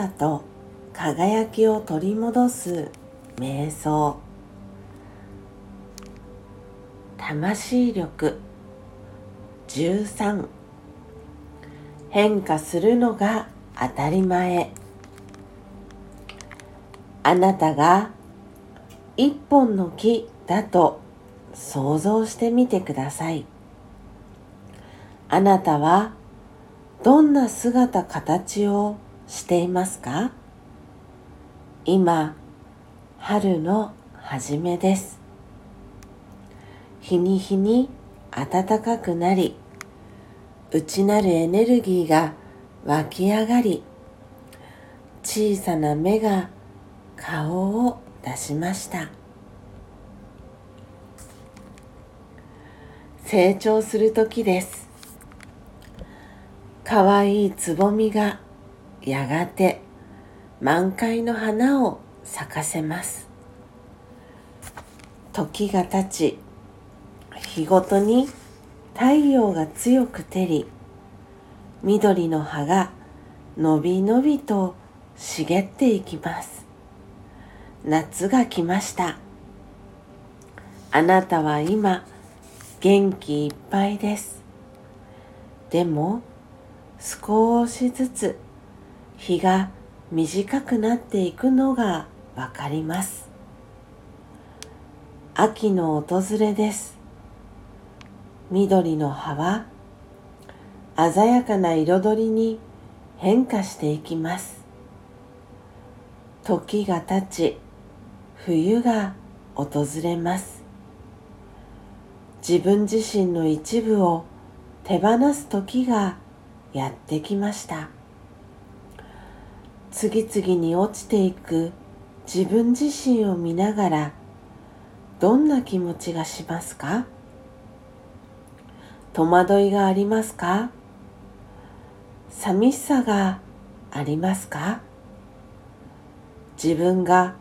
さと輝きを取り戻す瞑想。魂力。13変化するのが当たり前。あなたが一本の木だと想像してみてください。あなたはどんな姿形をしていますか？今春の初めです。日に日に暖かくなり内なるエネルギーが湧き上がり小さな芽が顔を出しました。成長する時です。かわいいつぼみがやがて満開の花を咲かせます。時が経ち日ごとに太陽が強く照り緑の葉がのびのびと茂っていきます。夏が来ました。あなたは今元気いっぱいです。でも少しずつ日が短くなっていくのがわかります。秋の訪れです。緑の葉は鮮やかな彩りに変化していきます。時が経ち冬が訪れます。自分自身の一部を手放す時がやってきました。次々に落ちていく。自分自身を見ながらどんな気持ちがしますか？戸惑いがありますか？寂しさがありますか？自分が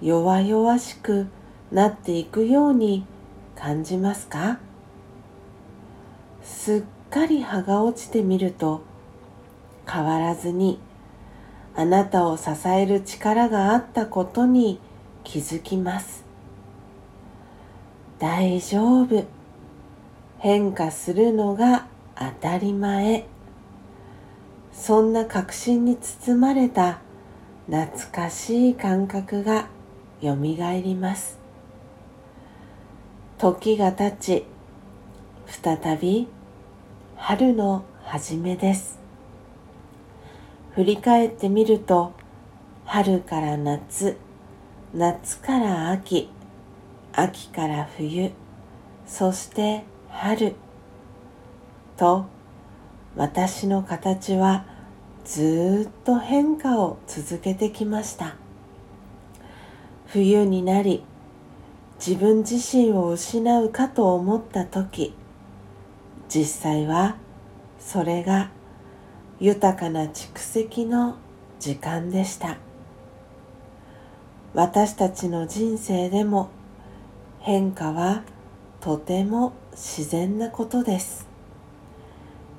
弱々しくなっていくように感じますか？すっかり葉が落ちてみると変わらずにあなたを支える力があったことに気づきます。大丈夫。変化するのが当たり前。そんな確信に包まれた懐かしい感覚がよみがえります。時が経ち再び春の初めです。振り返ってみると春から夏夏から秋秋から冬そして春と私の形はずっと変化を続けてきました。冬になり自分自身を失うかと思った時実際はそれが豊かな蓄積の時間でした。私たちの人生でも変化はとても自然なことです。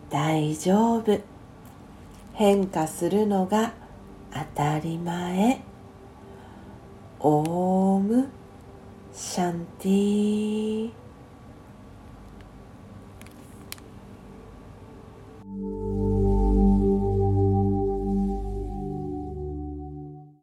大丈夫。変化するのが当たり前。オームシャンティー。